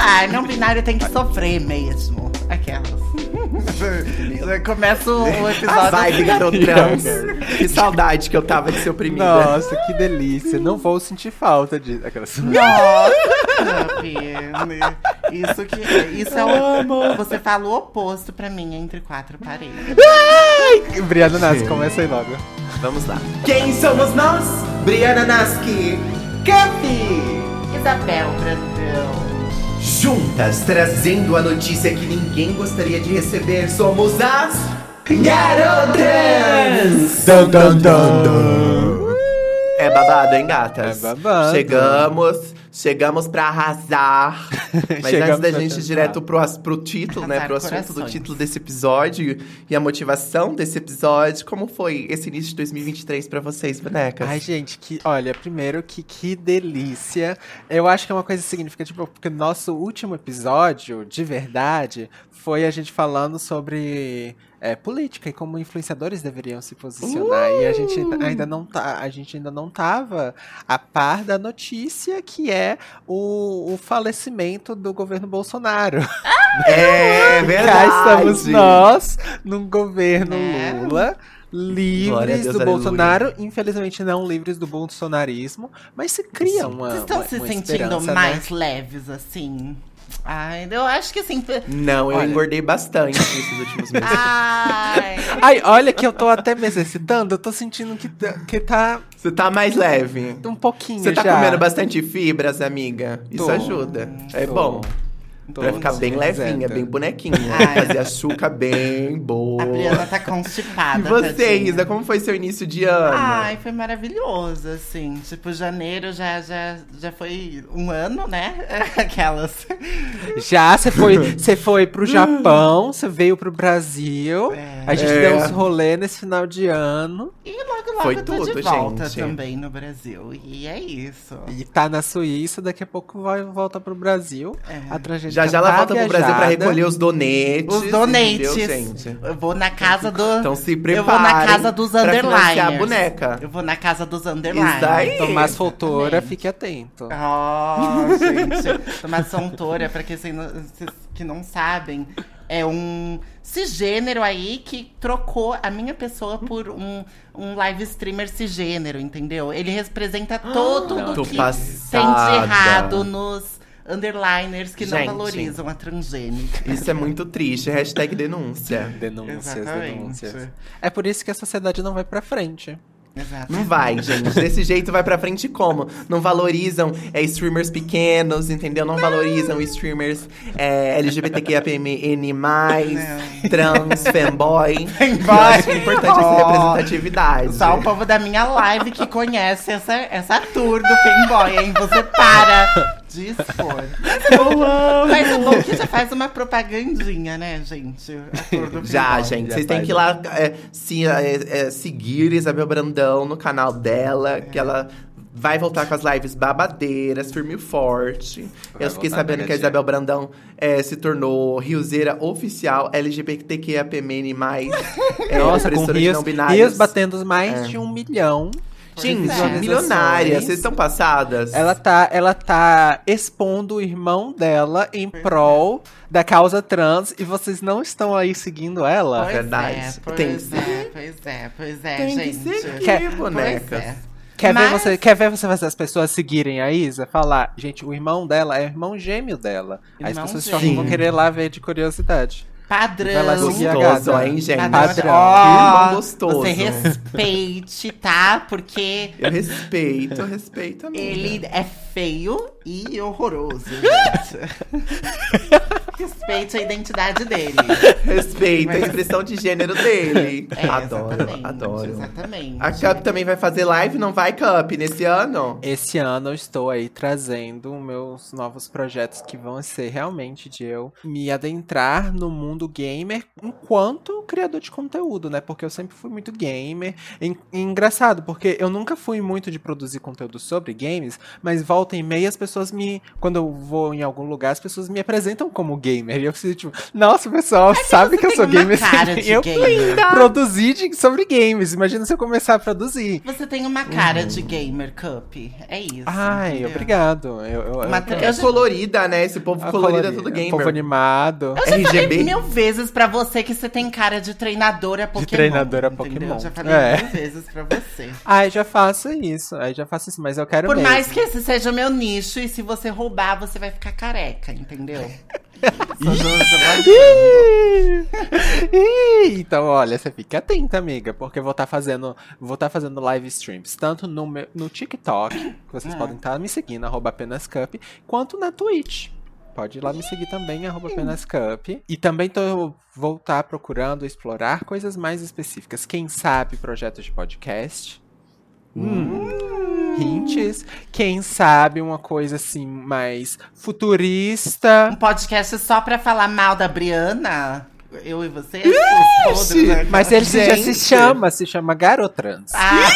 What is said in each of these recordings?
Ah, não binário tem que sofrer mesmo. Aquelas. Começa o A episódio. vibe garotrans. que saudade que eu tava de ser oprimida. Nossa, que delícia. Não vou sentir falta disso. Aquelas... Nossa. Isso que. Isso é o. Você fala o oposto pra mim entre quatro paredes. Briana Nasce, começa aí logo. Vamos lá. Quem somos nós? Briana Naski. Capi. Isabel Brandão. Juntas, trazendo a notícia que ninguém gostaria de receber, somos as Garotrans! Dun, dun, dun. É babado, hein, gatas? É babado. Chegamos, chegamos pra arrasar. Mas antes da gente ir arrasar. direto pro, pro título, né? Arrasar Pro assunto do corações. título desse episódio e a motivação desse episódio, como foi esse início de 2023 pra vocês, bonecas? Ai, gente, que, olha, primeiro que que delícia. Eu acho que é uma coisa significativa, porque o nosso último episódio, de verdade, foi a gente falando sobre é, política e como influenciadores deveriam se posicionar. E a gente ainda não tá, a gente ainda não tava a par da notícia que é o, o falecimento do governo Bolsonaro. é verdade. Cá estamos nós, num governo Né? Lula. Livres Deus, do aleluia. Bolsonaro, infelizmente não livres do bolsonarismo, mas se cria uma. Vocês estão uma- se uma sentindo né? mais leves, assim? Ai, eu acho que assim. Não, eu Olha. engordei bastante nesses últimos meses. Ai. Ai, olha que eu tô até me exercitando, eu tô sentindo que, tá- que tá Você tá mais leve. um pouquinho Você tá já. comendo bastante fibras, amiga? Isso Tô. ajuda. É Tô. bom. Tô Pra ficar bem levinha, bem bonequinha. Ai. Fazer a chuca bem boa. A Briana tá constipada. E você, tadinha. Isa, como foi seu início de ano? Ai, foi maravilhoso, assim. Tipo, janeiro já, já, já foi um ano, né? Aquelas. Já, você foi, você foi pro Japão, você veio pro Brasil. É. A gente É. deu uns rolê nesse final de ano. E logo, logo Foi eu tô tudo, de volta gente. também no Brasil. E é isso. E tá na Suíça, daqui a pouco vai voltar pro Brasil. É. A tragédia Já já ela volta pro Brasil pra viajada. recolher os donetes. Os donates. entendeu, gente? Eu vou na casa do. Então se eu preparem vou na casa dos financiar a boneca. Eu vou na casa dos underliners. Isso daí. Tomás Exatamente. fique atento. Oh, gente. Tomás Fontoura, pra quem vocês não- vocês que não sabem, é um cisgênero aí que trocou a minha pessoa por um, um live streamer cisgênero, entendeu? Ele representa todo o que tem de passada. errado nos underliners que não Gente. valorizam a transgênica. Isso é muito triste. Hashtag denúncia. Denúncias, Exatamente. denúncias. É por isso que a sociedade não vai pra frente. Exato. Não vai, gente. Desse jeito vai pra frente como? Não valorizam é, streamers pequenos, entendeu? Não valorizam streamers é, LGBTQIAPN+, trans, fanboy. Eu acho que é importante essa representatividade. Só o povo da minha live que conhece essa, essa tour do Fanboy, hein? Você para expor. Mas o bom é que já faz uma propagandinha, né, gente? Já, gente. Já Vocês têm que ir lá é, se, é, é, seguir Isabel Brandão no canal dela, que ela vai voltar com as lives babadeiras, firme e forte. Vai Eu fiquei sabendo que a. Isabel Brandão é, se tornou riozeira oficial LGBTQIAPN+. É, Nossa, com rios, não binários. rios batendo mais É. de um milhão. Gente, visualizações. milionária. Vocês estão passadas? Ela tá, ela tá expondo o irmão dela em prol da causa trans e vocês não estão aí seguindo ela? Pois Verdade. é, pois Tem que é, pois é, pois é, Tem que gente. seguir, Quer- bonecas. É. Quer, ver Mas- você, quer ver você fazer as pessoas seguirem a Isa? Falar, gente, o irmão dela é o irmão gêmeo dela. Aí as Irmão pessoas só vão querer lá ver de curiosidade. Padrão. Vai a Gostoso, gata. hein, gente? Padrão. Irmão gostoso. Você respeite, tá? Porque Eu respeito, eu respeito a minha. ele é feio e horroroso, gente. Respeite a identidade dele. Respeita a Mas- expressão de gênero dele. É, adoro, exatamente, adoro. Exatamente. A Cup também vai fazer live, não vai, Cup, nesse ano? Esse ano eu estou aí trazendo meus novos projetos que vão ser realmente de eu me adentrar no mundo gamer enquanto criador de conteúdo, né? Porque eu sempre fui muito gamer. E, e engraçado, porque eu nunca fui muito de produzir conteúdo sobre games, mas volta e meia as pessoas me. Quando eu vou em algum lugar, as pessoas me apresentam como gamer. E eu preciso, tipo, nossa, pessoal, sabe que eu sou gamer cara eu gamer. produzir de- sobre games. Imagina se eu começar a produzir. Você tem uma cara de gamer cup. É isso. Ai, entendeu? obrigado. Eu, eu, Uma eu- É colorida, né? Esse povo a colorido é tudo um gamer. povo animado. Eu já falei RGB? Vezes pra você que você tem cara de treinadora Pokémon. treinadora entendeu? Pokémon. Já falei É. mil vezes pra você. Ai, já faço isso. Aí já faço isso, mas eu quero Por mesmo. mais que esse seja o meu nicho, e se você roubar, você vai ficar careca, entendeu? Então, olha, você fica atenta, amiga, porque eu vou estar fazendo, vou estar fazendo live streams tanto no, meu- no TikTok, que vocês Ah. podem estar me seguindo, arroba apenas cup, quanto na Twitch. Pode ir lá me seguir também, arroba apenas cup. E também tô, vou estar procurando explorar coisas mais específicas. Quem sabe projetos de podcast. Hum. Hints. Quem sabe uma coisa assim mais futurista. Um podcast só pra falar mal da Briana? Eu e você? Os podres, né? Mas ele já se chama, se chama Garotrans. Ah,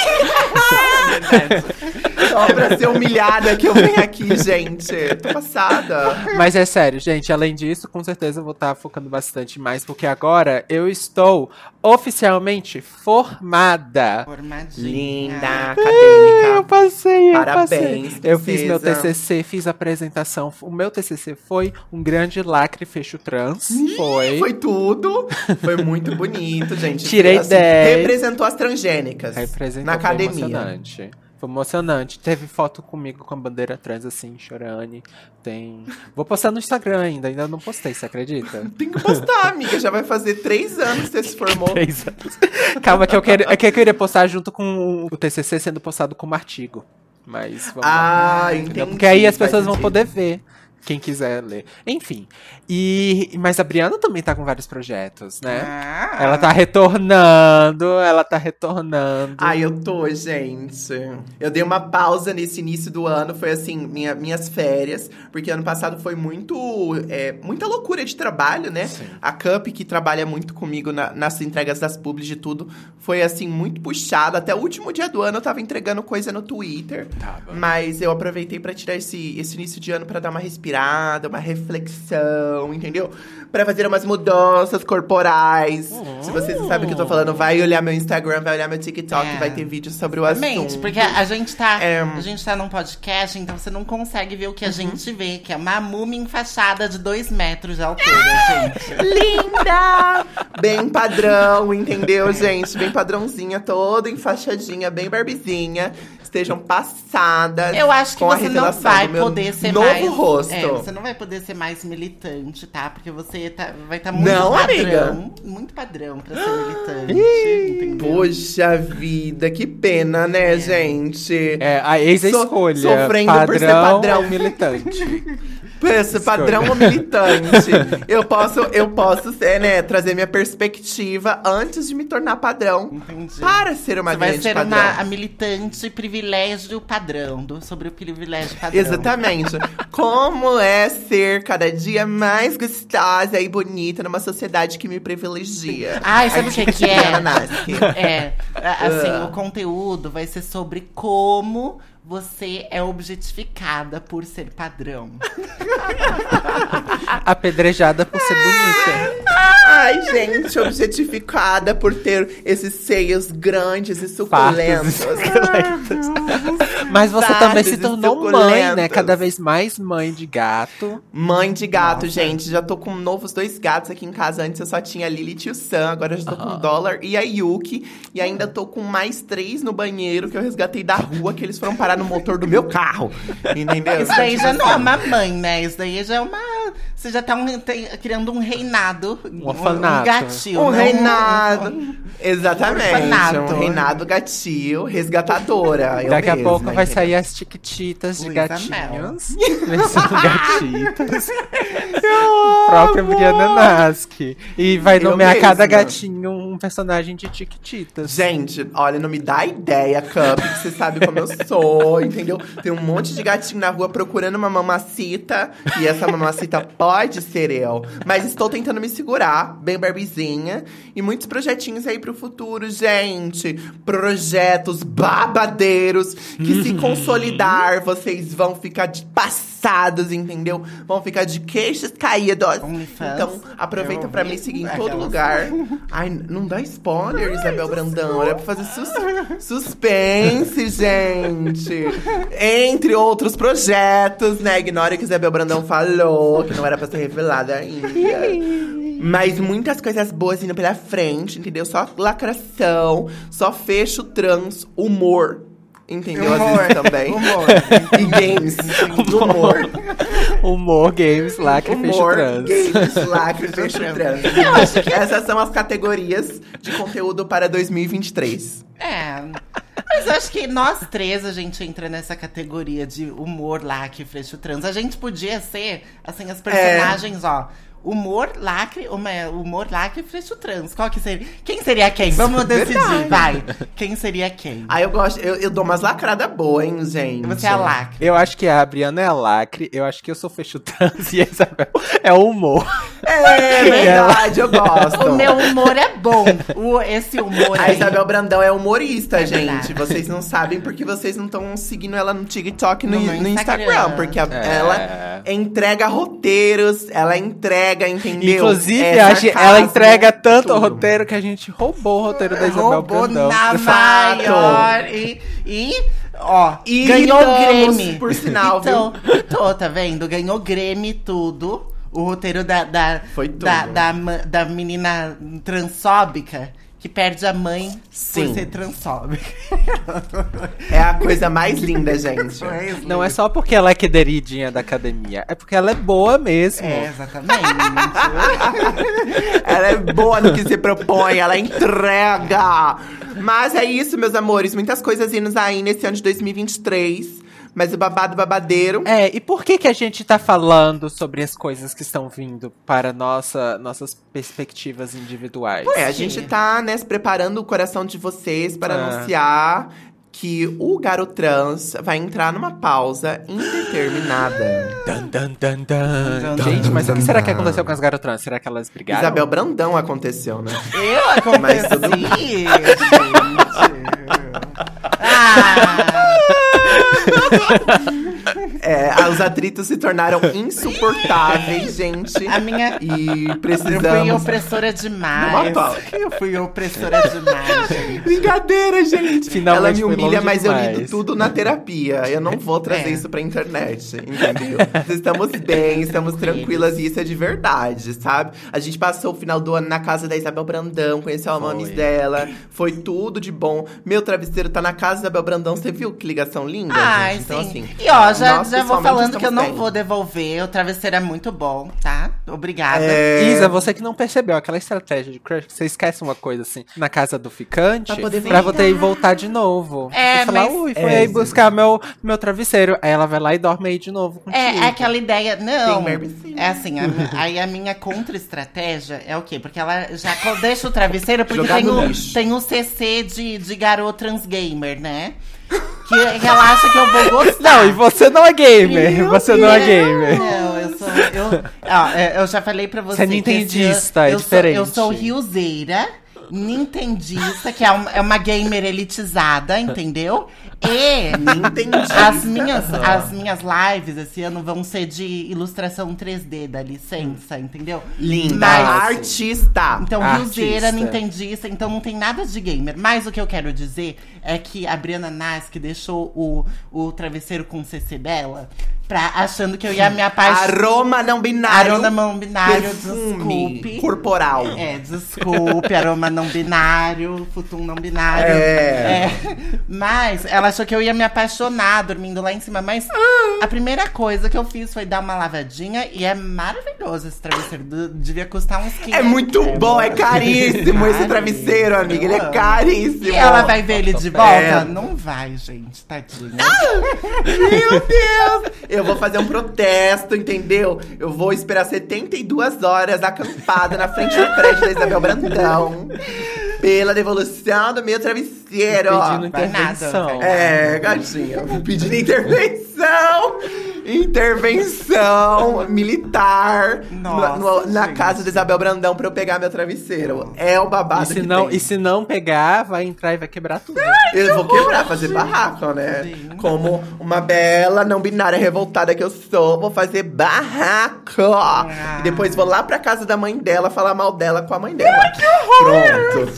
verdade. Só pra ser humilhada que eu venho aqui, gente. Tô passada. Mas é sério, gente. Além disso, com certeza eu vou estar focando bastante mais, porque agora eu estou oficialmente formada. Formadinha. Linda, Eu acadêmica. passei, eu Parabéns, passei. Eu fiz meu. TCC, fiz a apresentação. O meu TCC foi um grande lacre fecho trans. Foi. Foi tudo. Foi muito bonito, gente. Tirei Assim, 10. Representou as transgênicas Representou, na foi academia. emocionante. Foi emocionante. Teve foto comigo com a bandeira trans, assim, chorando. Tem. Vou postar no Instagram ainda, ainda não postei, você acredita? Tem que postar, amiga. Já vai fazer três anos que você se formou. Três anos. Calma, que eu, quero, é que eu queria postar junto com o TCC sendo postado como artigo. Mas vamos lá. Ah, Entendeu? entendi. Porque aí as pessoas vão poder ver. Quem quiser ler. Enfim. E, mas a Briana também tá com vários projetos, né? Ah. Ela tá retornando, ela tá retornando. Ai, eu tô, gente. Eu dei uma pausa nesse início do ano, foi assim, minha- minhas férias, porque ano passado foi muito. é, muita loucura de trabalho, né? A Cup, que trabalha muito comigo na- nas entregas das publis de tudo, foi assim, muito puxado. Até o último dia do ano eu tava entregando coisa no Twitter. Tava. Mas eu aproveitei pra tirar esse, esse início de ano pra dar uma respirada, uma reflexão, entendeu? Pra fazer umas mudanças corporais. Se vocês não sabem o que eu tô falando, vai olhar meu Instagram, vai olhar meu TikTok, É. vai ter vídeo sobre o assunto. porque a gente tá. É. A gente tá num podcast, então você não consegue ver o que a gente vê, que é uma múmia enfaixada de dois metros de altura, gente. Linda! Bem padrão, entendeu, gente? Bem padrãozinha, toda enfaixadinha, bem barbizinha. Estejam passadas. Eu acho que você não vai poder ser novo mais. rosto. É, você não vai poder ser mais militante, tá? Porque você tá, vai estar muito Não, padrão. amiga. Muito padrão pra ser militante. entendeu? Poxa vida, que pena, né, gente? É, a ex-escolha. So- sofrendo padrão, por ser padrão. militante. Pensa, padrão ou militante? eu posso, eu posso ser, né, trazer minha perspectiva antes de me tornar padrão. Entendi. Para ser uma Você vai ser padrão. uma a militante privilégio padrão, do, sobre o privilégio padrão. Exatamente. Como é ser cada dia mais gostosa e bonita numa sociedade que me privilegia. Ai, sabe o que que é? É, assim, Ah. o conteúdo vai ser sobre como você é objetificada por ser padrão. Apedrejada por ser bonita. Ai, gente, objetificada por ter esses seios grandes e suculentos. Mas você Fartos também se tornou mãe, né? Cada vez mais mãe de gato. Mãe de gato, gente. Já tô com novos dois gatos aqui em casa. Antes eu só tinha a Lilith e o Sam. Agora eu já tô com o Dollar e a Yuki. E ainda tô com mais três no banheiro que eu resgatei da rua, que eles foram parar no motor do meu carro. Entendeu? Isso daí já não é uma mãe, né? Isso daí já é uma Vocês já estão criando um reinado. Um orfanato. Um gatil. Um né? reinado. Exatamente. orfanato. Um reinado gatil, resgatadora. Eu Daqui a mesma, pouco vai sair as tiquititas de Luísa gatinhos. Versão gatitas. Própria Briana Nasky. E vai Eu nomear mesma. cada gatinho um personagem de tiquititas. Gente, olha, não me dá ideia, Cup, que você sabe como eu sou, entendeu? Tem um monte de gatinho na rua procurando uma mamacita, e essa mamacita pode ser eu. Mas estou tentando me segurar, bem barbizinha, e muitos projetinhos aí pro futuro, gente. Projetos babadeiros, que se consolidar, vocês vão ficar de passados, entendeu? Vão ficar de queixos caídos. OnlyFans. Então, aproveita vi. me seguir em todo lugar. Ai, não dá spoiler, Isabel Brandão. Era pra fazer sus- suspense, gente. Entre outros projetos, né? Ignora que Isabel Brandão falou, que não era pra ser revelada ainda. Mas muitas coisas boas vindo pela frente, entendeu? Só lacração, só fecho trans, humor. Entendeu? Às Humor. vezes também. Humor. E games. Humor. Humor, games, lacre, fecho Humor, trans. games, lacre, fecho trans. Essas são as categorias de conteúdo para 2023. É. Mas eu acho que nós três, a gente entra nessa categoria de humor, lacre, fecho trans. A gente podia ser, assim, as personagens, ó. Humor, lacre, uma- humor, lacre, fecho trans. Qual que seria? Quem seria quem? Vamos decidir, Verdade. vai. Quem seria quem? Aí eu gosto, eu, eu dou umas lacradas boas, hein, gente. Você é a lacre. Eu acho que a Briana é a lacre, eu acho que eu sou fecho trans e a Isabel é o humor. É verdade, eu gosto. O meu humor é bom. O, esse humor A aí. Isabel Brandão é humorista, É gente. verdade. Vocês não sabem porque vocês não estão seguindo ela no TikTok e no, No no Instagram. Instagram. Porque a- É. ela entrega roteiros, ela entrega, entendeu? Inclusive, É a gente- ela entrega tanto tudo. roteiro que a gente roubou o roteiro da Isabel Roubou Brandão. na maior. E, e ó, E ganhou Grêmio. por sinal, então, Tô, tá vendo? Ganhou Grêmio tudo. O roteiro da, da, da, da, da menina transfóbica que perde a mãe Sim. por ser transfóbica. É a coisa mais linda, gente. Não é só porque ela é queridinha da academia, é porque ela é boa mesmo. É, exatamente. Ela é boa no que se propõe, ela entrega. Mas é isso, meus amores. Muitas coisas indo aí nesse ano de 2023. Mas o babado babadeiro. É, e por que que a gente tá falando sobre as coisas que estão vindo para nossa, nossas perspectivas individuais? É, a gente tá, né, se preparando o coração de vocês para Ah. anunciar que o Garotrans vai entrar numa pausa indeterminada. Dan, dan, dan, dan. Gente, mas o que será que aconteceu com as garotrans? Será que elas brigaram? Isabel Brandão aconteceu, né? Eu Mas tudo aconteci, gente. Ah, É, os atritos se tornaram insuportáveis, gente. a minha... E Eu fui precisamos. opressora demais. Eu fui opressora demais, gente. Brincadeira, gente. Finalmente Ela me humilha, mas eu demais. lido tudo na terapia. Eu não vou trazer É. isso pra internet, entendeu? estamos bem, estamos tranquilas e isso é de verdade, sabe? A gente passou o final do ano na casa da Isabel Brandão, conheceu a mames Foi. dela. Foi tudo de bom. Meu travesseiro tá na casa da Isabel Brandão. Você viu que ligação linda, Ai, gente? Então, sim. assim, e ó, já, já vou falando que eu não bem. vou devolver. O travesseiro é muito bom, tá? Obrigada. É, Isa, você que não percebeu aquela estratégia de crush, você esquece uma coisa assim na casa do ficante Pra poder pra voltar. poder ir voltar de novo. É, Você falar, mas- ui, foi É, aí Isa. buscar meu, meu travesseiro. Aí ela vai lá e dorme aí de novo contigo. É, é aquela ideia. Não. Barbie É assim, a aí a minha contra-estratégia é o quê? Porque ela já deixa o travesseiro, porque tem o, tem o CC de, de garoto transgamer, né? Que, que ela acha que eu vou gostar. Não, e você não é gamer. Meu você não é Deus. gamer. Não, eu sou. Eu, é, eu já falei pra você. Você é que esse nintendista, é eu diferente. Sou, eu sou riozeira, nintendista, que é, um- é uma gamer elitizada, entendeu? E as minhas, as minhas lives esse ano vão ser de ilustração 3D, dá licença, entendeu? Linda. Mas- Artista. então, Artista. riozeira, nintendista, então não tem nada de gamer. Mas o que eu quero dizer é que a Briana Nasky deixou o, o travesseiro com o CC dela pra, achando que eu ia me apaixonar. Aroma não binário. Aroma não binário, perfume desculpe. corporal. É, desculpe, aroma não binário, futum não binário. É. Mas ela achou que eu ia me apaixonar dormindo lá em cima. Mas a primeira coisa que eu fiz foi dar uma lavadinha e é maravilhoso esse travesseiro. Du- Devia custar uns 500. É muito bom, é caríssimo esse Caríssimo. travesseiro, amiga. Ele é amo. caríssimo. E ela vai ver ele de volta? É. Não vai, gente, tadinha. Meu Deus! Eu vou fazer um protesto, entendeu? Eu vou esperar 72 horas acampada na frente do prédio da Isabel Brandão pela devolução do meu travesseiro. Pedindo vai nada, intervenção. É, gatinha, pedindo intervenção! Intervenção militar Nossa, no- no- na gente. casa da Isabel Brandão pra eu pegar meu travesseiro. É o babado E se, que não, tem. e se não pegar, vai entrar e vai quebrar tudo. Eu vou quebrar, fazer barraco, né? Sim. Como uma bela não binária revoltada que eu sou, vou fazer barraco. Ah. E depois vou lá pra casa da mãe dela falar mal dela com a mãe dela. que horror! Pronto.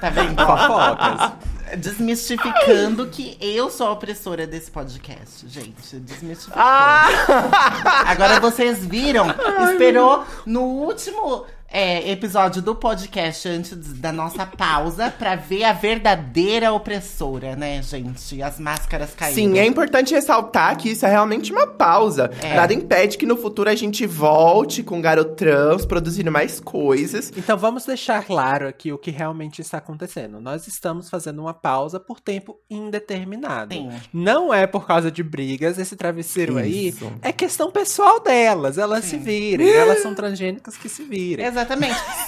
Tá vendo? Fofocas. Desmistificando que eu sou a opressora desse podcast, gente. Desmistificando. Ah! Agora vocês viram, esperou no último é, episódio do podcast, antes da nossa pausa, pra ver a verdadeira opressora, né, gente? As máscaras caídas. Sim, é importante ressaltar que isso é realmente uma pausa. É. Nada impede que no futuro a gente volte com Garotrans, produzindo mais coisas. Então vamos deixar claro aqui o que realmente está acontecendo. Nós estamos fazendo uma pausa por tempo indeterminado. Sim. Não é por causa de brigas, esse travesseiro Isso. aí é questão pessoal delas. Elas se virem. Elas são transgênicas que se virem. Exatamente.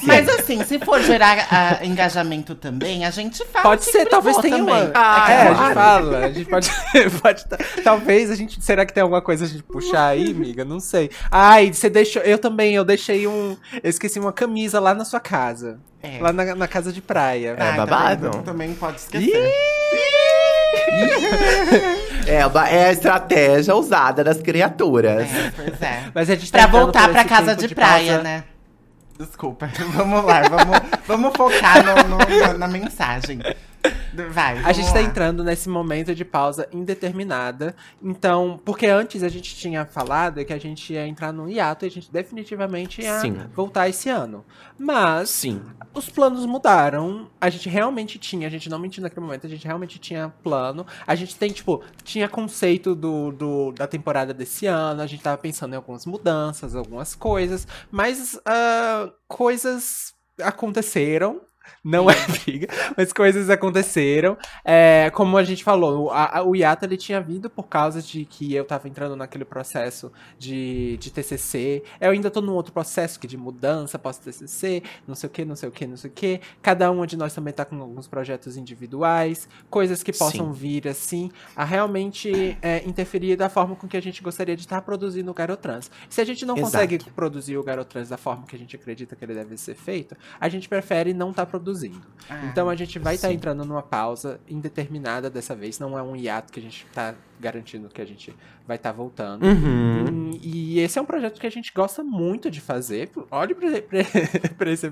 Mas assim, se for gerar ah, engajamento também, a gente fala. Pode ser, talvez tenha também. uma. Ah, é, a claro. gente fala. A gente pode. pode tá- talvez a gente. Será que tem alguma coisa a gente puxar aí, amiga? Não sei. Ai, você deixou. Eu também, eu deixei um. Eu esqueci uma camisa lá na sua casa. É. Lá na, na casa de praia. É babado? Também, também pode esquecer. É, é a estratégia usada das criaturas. É, pois é. Mas a gente tá Pra entrando voltar pra casa tempo de, praia, pausa. né? Desculpa. Vamos lá, vamos, vamos focar no- no- na, na mensagem. Vai. A gente tá lá. entrando nesse momento de pausa indeterminada. Então, porque antes a gente tinha falado que a gente ia entrar num hiato e a gente definitivamente ia Sim. voltar esse ano. Mas Sim. os planos mudaram. A gente realmente tinha, a gente não mentiu naquele momento, a gente realmente tinha plano. A gente tem, tipo, tinha conceito do, do- da temporada desse ano, a gente tava pensando em algumas mudanças, algumas coisas, mas ah, coisas aconteceram. Não é briga, mas coisas aconteceram. É, como a gente falou, o- a- a- o hiato ele tinha vindo por causa de que eu tava entrando naquele processo de, de TCC. Eu ainda tô num outro processo que de mudança pós-TCC, não sei o que, não sei o que, não sei o que. Cada um de nós também tá com alguns projetos individuais, coisas que possam vir assim a realmente é, interferir da forma com que a gente gostaria de estar produzindo o Garotrans. Se a gente não Exato. consegue produzir o Garotrans da forma que a gente acredita que ele deve ser feito, a gente prefere não estar produzindo. Ah, então a gente vai estar sim. entrando numa pausa indeterminada dessa vez, não é um hiato que a gente tá garantindo que a gente vai estar voltando. Uhum. Hum, E esse é um projeto que a gente gosta muito de fazer. Olhe pra esse,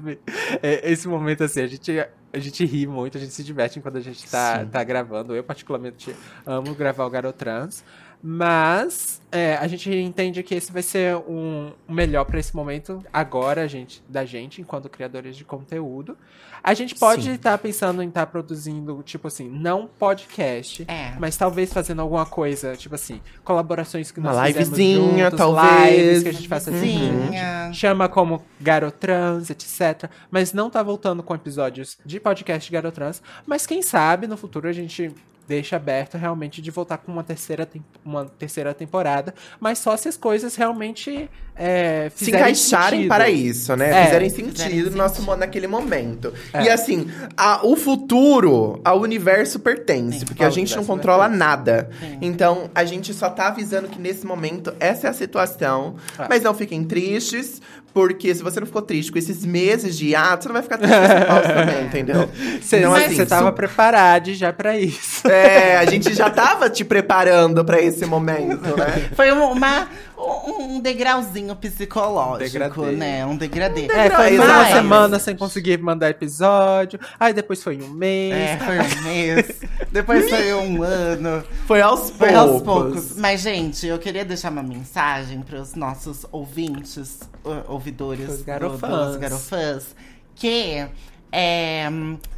é, esse momento assim, a gente, a gente ri muito, a gente se diverte quando a gente tá, Sim. tá gravando. Eu, particularmente, amo gravar o Garotrans. Mas é, a gente entende que esse vai ser um melhor pra esse momento agora, gente, da gente, enquanto criadores de conteúdo. A gente pode estar pensando em estar produzindo, tipo assim, não podcast, É. mas talvez fazendo alguma coisa, tipo assim, colaborações que Uma nós livezinha, juntos, talvez. lives que a gente faça Livezinha. chama como Garotrans, etc. Mas não tá voltando com episódios de podcast Garotrans. Mas quem sabe no futuro a gente deixa aberto realmente de voltar com uma terceira, uma terceira temporada. Mas só se as coisas realmente é, se encaixarem sentido. para isso, né? É, Fizerem fizerem sentido no nosso sentido. naquele momento. É. E assim, a- o futuro ao universo pertence, Sim, porque a gente não controla pertence. nada. Sim. Então, a gente só tá avisando que nesse momento essa é a situação. É. Mas não fiquem tristes, porque se você não ficou triste com esses meses de hiato, você não vai ficar triste com essa pausa também, entendeu? Você Então, você assim, tava su- preparado já pra isso. É, a gente já tava te preparando pra esse momento, né? Foi uma, um, um degrauzinho psicológico, Degradê. né? Um degradê. É, foi Mas- uma semana sem conseguir mandar episódio. Aí depois foi um mês. É, foi um mês. Depois foi um ano. Foi aos poucos. Foi aos poucos. Mas, gente, eu queria deixar uma mensagem para os nossos ouvintes, ouvidores, Os do- garofãs. dos garofãs, que é,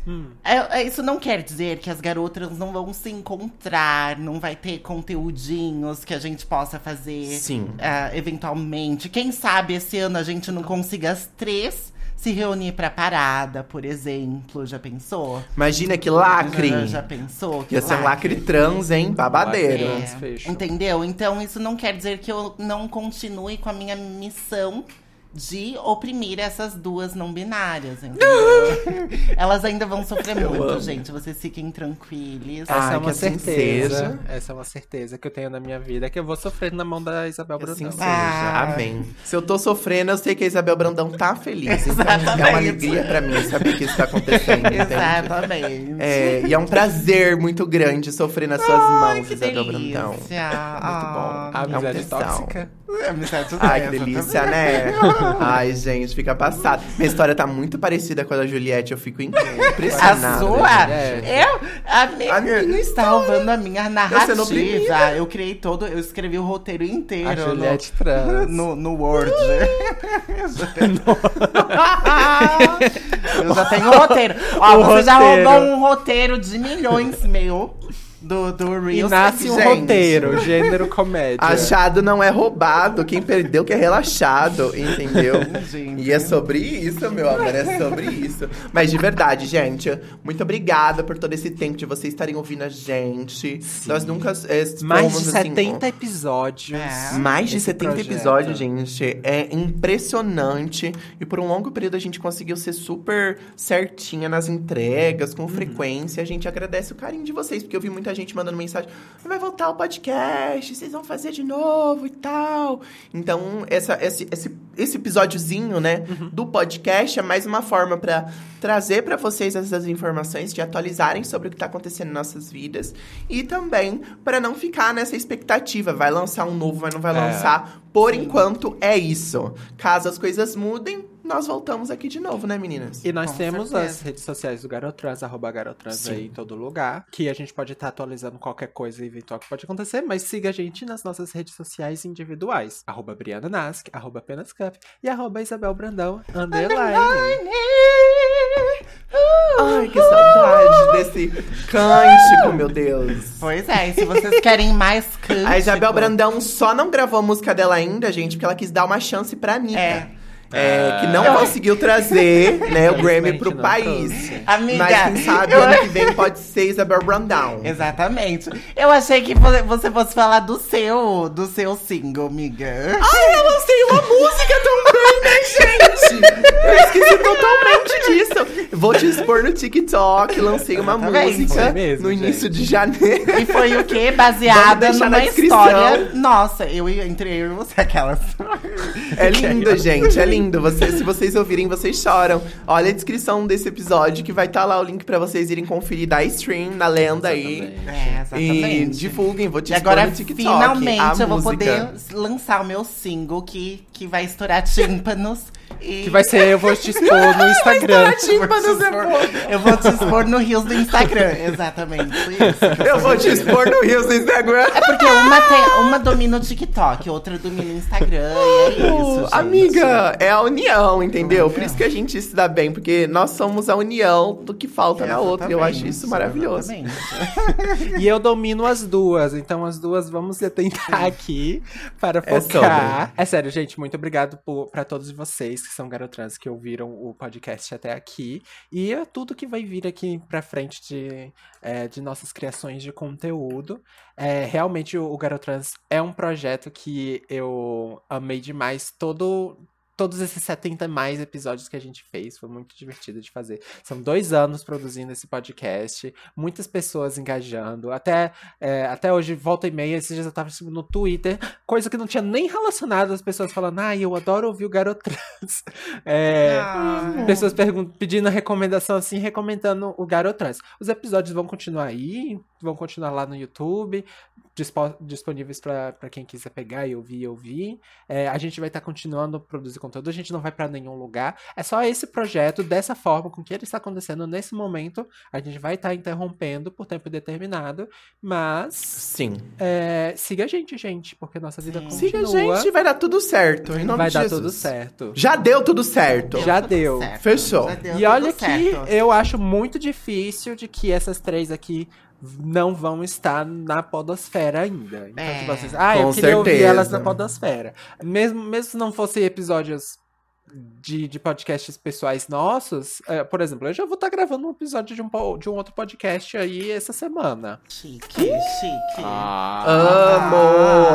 Hum. é- é- isso não quer dizer que as garotas não vão se encontrar, não vai ter conteúdinhos que a gente possa fazer Sim. ah, eventualmente. Quem sabe esse ano a gente não consiga as três se reunir pra parada, por exemplo. Já pensou? Imagina que lacre. Já, já pensou? Que Ia ser um lacre trans, hein? Babadeiro. É, entendeu? Então isso não quer dizer que eu não continue com a minha missão de oprimir essas duas não binárias, entendeu? Elas ainda vão sofrer muito, amo. gente. Vocês fiquem tranquilos. Essa Ai, é uma assim certeza. Essa é uma certeza que eu tenho na minha vida, que eu vou sofrer na mão da Isabel Que assim Brandão. seja. Ah. Amém. Se eu tô sofrendo, eu sei que a Isabel Brandão tá feliz. Então é uma alegria pra mim saber que isso tá acontecendo. Exatamente. É, e é um prazer muito grande sofrer nas suas Ai, mãos, que Isabel delícia. Brandão. Muito bom. A amizade É um tesão. tóxica. Amizade Ai, que delícia, também. né? Ai, gente, fica passado. Minha história tá muito parecida com a da Juliette, eu fico A impressionado. sua? É. Eu? A minha, A minha- não está roubando a minha narrativa. oprimida. Eu criei todo, eu escrevi o roteiro inteiro. A no- Juliette trans. No, no Word. eu já tenho o roteiro. Ó, O você já roteiro. roubou um roteiro de milhões meu do, do E Reels. nasce um gente. roteiro, gênero comédia. Achado não é roubado, quem perdeu que é relaxado, entendeu? Gente. E é sobre isso, meu amor, é sobre isso. Mas de verdade, gente, muito obrigada por todo esse tempo de vocês estarem ouvindo a gente. Nós nunca é, Mais de fomos, assim, 70 episódios. É. Mais de Esse 70 projeto. episódios, gente. É impressionante. E por um longo período a gente conseguiu ser super certinha nas entregas, Uhum. com frequência. A gente agradece o carinho de vocês, porque eu vi muita gente mandando mensagem: vai voltar o podcast, vocês vão fazer de novo e tal. Então, essa, esse, esse, esse episódiozinho, né, Uhum. do podcast é mais uma forma pra trazer pra vocês essas informações, de atualizarem sobre o que tá acontecendo em nossas vidas. E também pra não ficar nessa expectativa. Vai lançar um novo, vai não vai É. lançar. Por enquanto, é isso. Caso as coisas mudem, nós voltamos aqui de novo, né, meninas? E nós Com temos certeza. as redes sociais do Garotrans, arroba Garotrans Sim. aí em todo lugar. Que a gente pode estar atualizando qualquer coisa eventual que pode acontecer, mas siga a gente nas nossas redes sociais individuais. Arroba Briana Nask, arroba Apenas Cup e arroba Isabel Brandão, underline. Ai, que saudade desse cântico, meu Deus. Pois é, e se vocês querem mais cântico... A Isabel Brandão só não gravou a música dela ainda, gente, porque ela quis dar uma chance pra Anitta. É. É, que não conseguiu trazer né, o Grammy pro país. Amiga, Mas quem sabe eu- ano que vem pode ser Isabel Brandão. Exatamente. Eu achei que vo- você fosse falar do seu, do seu single, amiga. Ai, eu lancei uma música também, gente? Eu esqueci totalmente disso. Vou te expor no TikTok. Lancei uma Exatamente. música Foi mesmo, no gente. início de janeiro. E foi o quê? Vamos Baseada numa na descrição. história. Nossa, eu e- entre eu e você, aquelas. É lindo, gente. É lindo. Você, se vocês ouvirem, vocês choram. Olha a descrição desse episódio que vai estar lá o link pra vocês irem conferir da stream, na lenda aí. É, E exatamente. divulguem, vou te E expor agora, no TikTok. finalmente, a eu vou música. poder lançar o meu single que, que vai estourar tímpanos. E... Que vai ser, eu vou te expor no Instagram. Eu vou, te expor, eu vou te expor no Rios do Instagram. Exatamente. Isso. Eu vou te expor no Rios do Instagram. É porque uma, tem, uma domina o TikTok, outra domina o Instagram. E é isso. gente. Amiga, é a união, entendeu? Por isso que a gente se dá bem, porque nós somos a união do que falta na outra. Eu acho isso maravilhoso. Exatamente. E eu domino as duas, então as duas vamos tentar aqui para É focar. É, sério, gente, muito obrigado por, pra todos vocês que são garotrans que ouviram o podcast até aqui. E é tudo que vai vir aqui pra frente de, é, de nossas criações de conteúdo. É, realmente o, o Garotrans é um projeto que eu amei demais todo todos esses 70 mais episódios que a gente fez. Foi muito divertido de fazer. São dois anos produzindo esse podcast, muitas pessoas engajando. Até, é, até hoje, volta e meia, esses dias eu tava no Twitter, coisa que não tinha nem relacionado as pessoas falando, ai, eu adoro ouvir o Garotrans. É, Ah. Pessoas pedindo recomendação assim, recomendando o Garotrans. Os episódios vão continuar aí, vão continuar lá no YouTube, disponíveis pra pra quem quiser pegar e ouvir e ouvir. É, a gente vai estar continuando a produzir conteúdo, a gente não vai pra nenhum lugar. É só esse projeto, dessa forma, com que ele está acontecendo nesse momento. A gente vai estar interrompendo por tempo determinado, mas Sim. é, siga a gente, gente, porque nossa vida Sim. continua. Siga a gente, vai dar tudo certo. Em nome vai de dar Jesus. tudo certo. Já deu tudo certo. Já tudo deu. certo. Fechou. Já deu E olha que certo. eu acho muito difícil de que essas três aqui não vão estar na podosfera ainda. Então, É. tipo assim, ah, eu Com queria ouvir certeza. elas na podosfera. Mesmo, mesmo se não fossem episódios de, de podcasts pessoais nossos, é, por exemplo, eu já vou estar gravando um episódio de um, de um outro podcast aí essa semana. Chique, chique. Amo!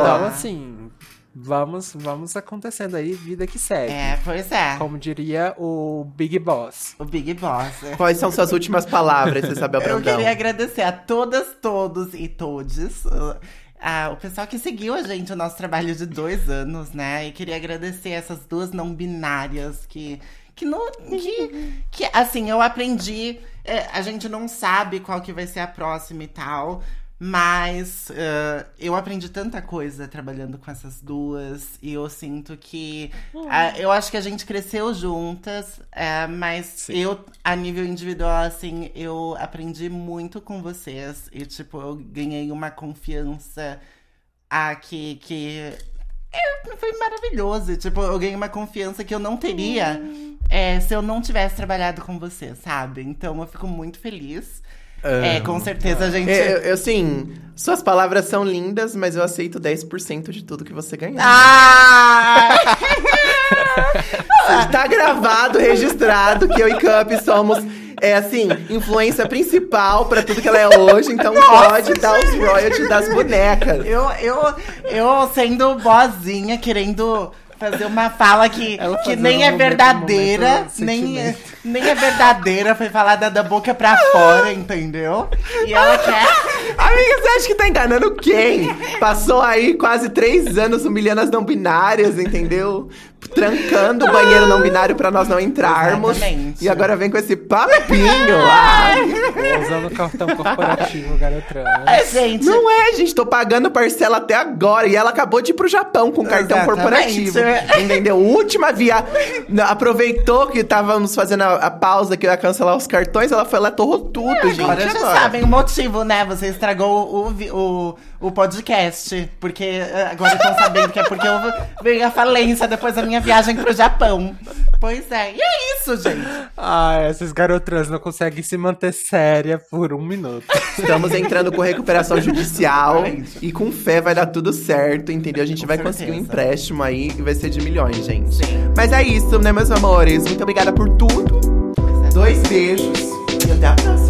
Então, assim, vamos, vamos acontecendo aí, vida que segue. É, pois é. Como diria o Big Boss. O Big Boss. Quais são suas últimas palavras, Isabel Eu Brandão? queria agradecer a todas, todos e todes. uh, ah, o pessoal que seguiu a gente, o nosso trabalho de dois anos, né? E queria agradecer essas duas não binárias que. Que, não, que, que assim, eu aprendi. é, a gente não sabe qual que vai ser a próxima e tal. Mas ah, eu aprendi tanta coisa trabalhando com essas duas. E eu sinto que. ah, eu acho que a gente cresceu juntas, é, mas eu, a nível individual, assim, eu aprendi muito com vocês. E, tipo, eu ganhei uma confiança ah, que. que é, foi maravilhoso. Tipo, eu ganhei uma confiança que eu não teria é, se eu não tivesse trabalhado com vocês, sabe? Então eu fico muito feliz. É, com certeza a gente. Eu, eu, assim, suas palavras são lindas, mas eu aceito 10% de tudo que você ganhar. Ah! Tá gravado, registrado, que eu e Cup somos, é assim, influência principal pra tudo que ela é hoje, então pode dar os royalties das bonecas. Eu, eu, eu sendo boazinha, querendo fazer uma fala que, Ela que fazendo nem é um verdadeira, momento nem, nem é verdadeira, foi falada da boca pra fora, entendeu? E ela quer. Amiga, você acha que tá enganando quem? Passou aí quase três anos humilhando as não binárias, entendeu? Trancando o banheiro não binário pra nós não entrarmos. Exatamente. E agora vem com esse papinho. Ah, Usando o cartão corporativo, garotão. Ai, gente. não é, gente, tô pagando parcela até agora. E ela acabou de ir pro Japão com cartão Exatamente. corporativo. Entendeu? Última via. Aproveitou que estávamos fazendo a, a pausa que eu ia cancelar os cartões, ela foi lá, torrou tudo, gente. Agora já sabem o motivo, né? Você estragou o, o, o podcast. Porque eh, agora estão sabendo que é porque eu veio a falência depois da minha viagem pro Japão. Pois é. E é isso, gente. Ah, essas garotrans não conseguem se manter séria por um minuto. Estamos entrando com recuperação judicial e com fé vai dar tudo certo, entendeu? A gente Com vai certeza. conseguir um empréstimo aí e vai ser de milhões, gente. Mas é isso, né, meus amores? Muito obrigada por tudo. Dois beijos e até a próxima.